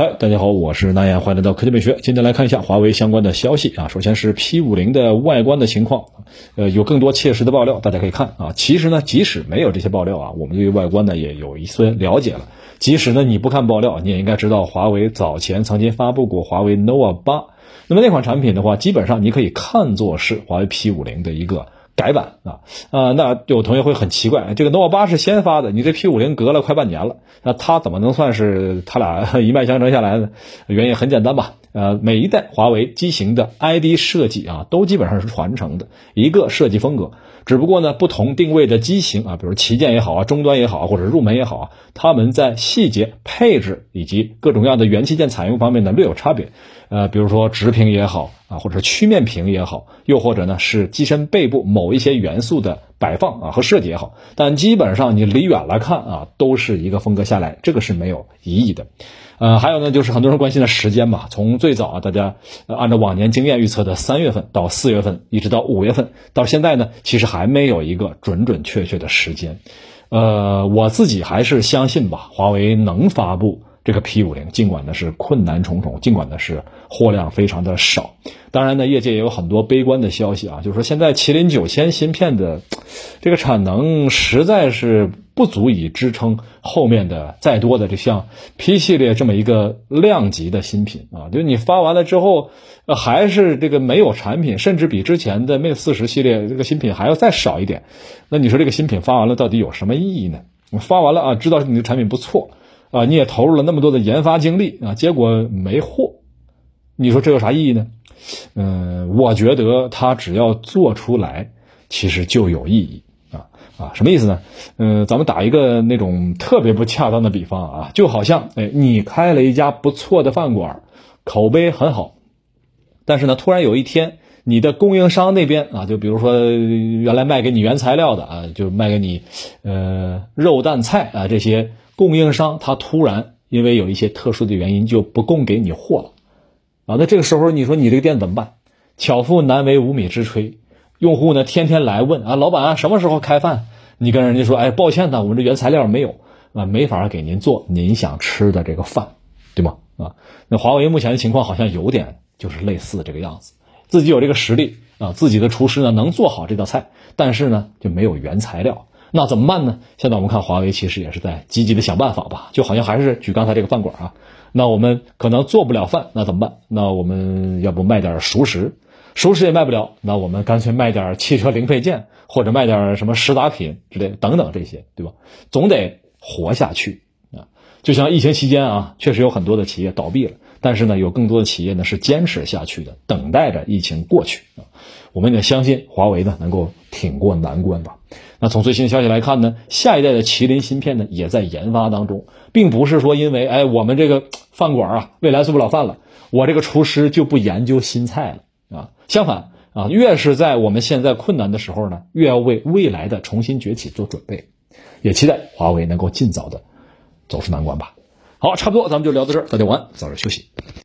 嗨，大家好，我是南岩，欢迎来到科技美学。今天来看一下华为相关的消息啊。首先是 P 五零的外观的情况，呃，有更多切实的爆料，大家可以看啊。其实呢，即使没有这些爆料啊，我们对于外观呢也有一些了解了。即使呢你不看爆料，你也应该知道华为早前曾经发布过华为 nova 八，那么那款产品的话，基本上你可以看作是华为 P 五零的一个。改版啊啊，那有同学会很奇怪，这个 nova 八是先发的，你这 P 五零隔了快半年了，那它怎么能算是它俩 一脉相承下来呢？原因很简单吧，呃，每一代华为机型的 ID 设计啊，都基本上是传承的一个设计风格，只不过呢，不同定位的机型啊，比如旗舰也好啊，终端也好，或者入门也好啊，它们在细节、配置以及各种各样的元器件采用方面呢略有差别，呃，比如说直屏也好。啊，或者曲面屏也好，又或者呢是机身背部某一些元素的摆放啊和设计也好，但基本上你离远了看啊，都是一个风格下来，这个是没有疑义的。呃，还有呢，就是很多人关心的时间嘛，从最早啊，大家按照往年经验预测的三月份到四月份，一直到五月份，到现在呢，其实还没有一个准准确确的时间。呃，我自己还是相信吧，华为能发布。这个 P 五零，尽管呢是困难重重，尽管呢是货量非常的少，当然呢，业界也有很多悲观的消息啊，就是说现在麒麟九千芯片的 这个产能实在是不足以支撑后面的再多的这像 P 系列这么一个量级的新品啊，就你发完了之后，还是这个没有产品，甚至比之前的 Mate 四十系列这个新品还要再少一点，那你说这个新品发完了到底有什么意义呢？发完了啊，知道你的产品不错。啊，你也投入了那么多的研发精力啊，结果没货，你说这有啥意义呢？嗯，我觉得它只要做出来，其实就有意义啊啊，什么意思呢？嗯，咱们打一个那种特别不恰当的比方啊，就好像哎，你开了一家不错的饭馆，口碑很好，但是呢，突然有一天，你的供应商那边啊，就比如说原来卖给你原材料的啊，就卖给你呃肉蛋菜啊这些。供应商他突然因为有一些特殊的原因就不供给你货了，啊，那这个时候你说你这个店怎么办？巧妇难为无米之炊，用户呢天天来问啊，老板啊什么时候开饭？你跟人家说，哎，抱歉呢，我们这原材料没有啊，没法给您做您想吃的这个饭，对吗？啊，那华为目前的情况好像有点就是类似这个样子，自己有这个实力啊，自己的厨师呢能做好这道菜，但是呢就没有原材料。那怎么办呢？现在我们看华为其实也是在积极的想办法吧，就好像还是举刚才这个饭馆啊，那我们可能做不了饭，那怎么办？那我们要不卖点熟食，熟食也卖不了，那我们干脆卖点汽车零配件，或者卖点什么食杂品之类等等这些，对吧？总得活下去啊！就像疫情期间啊，确实有很多的企业倒闭了，但是呢，有更多的企业呢是坚持下去的，等待着疫情过去。我们也相信华为呢能够挺过难关吧。那从最新的消息来看呢，下一代的麒麟芯片呢也在研发当中，并不是说因为哎我们这个饭馆啊未来做不了饭了，我这个厨师就不研究新菜了啊。相反啊，越是在我们现在困难的时候呢，越要为未来的重新崛起做准备。也期待华为能够尽早的走出难关吧。好，差不多咱们就聊到这儿，大家晚安，早点休息。